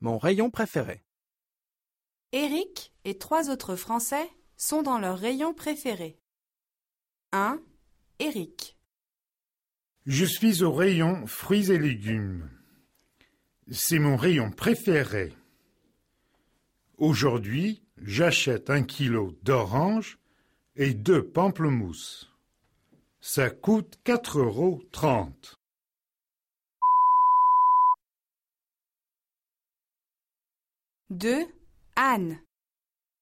mon rayon préféré. Éric et trois autres Français sont dans leur rayon préféré. 1. Éric. Je suis au rayon fruits et légumes. C'est mon rayon préféré. Aujourd'hui, j'achète un kilo d'oranges et deux pamplemousses. Ça coûte quatre euros 2. Anne.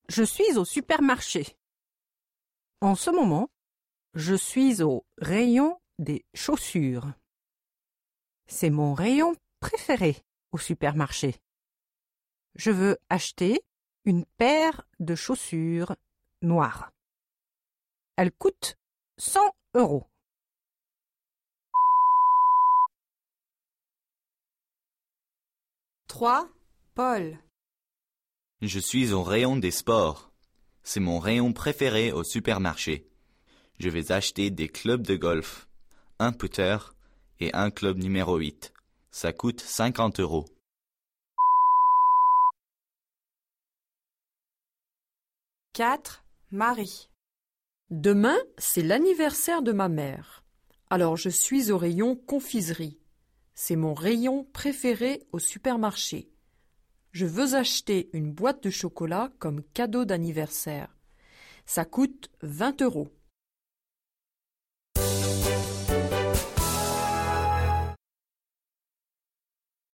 Je suis au supermarché. En ce moment, je suis au rayon des chaussures. C'est mon rayon préféré au supermarché. Je veux acheter une paire de chaussures noires. Elle coûte 100 euros. 3. Paul. Je suis au rayon des sports. C'est mon rayon préféré au supermarché. Je vais acheter des clubs de golf, un putter et un club numéro 8. Ça coûte 50 euros. 4. Marie. Demain, c'est l'anniversaire de ma mère. Alors je suis au rayon confiserie. C'est mon rayon préféré au supermarché. Je veux acheter une boîte de chocolat comme cadeau d'anniversaire. Ça coûte 20 euros.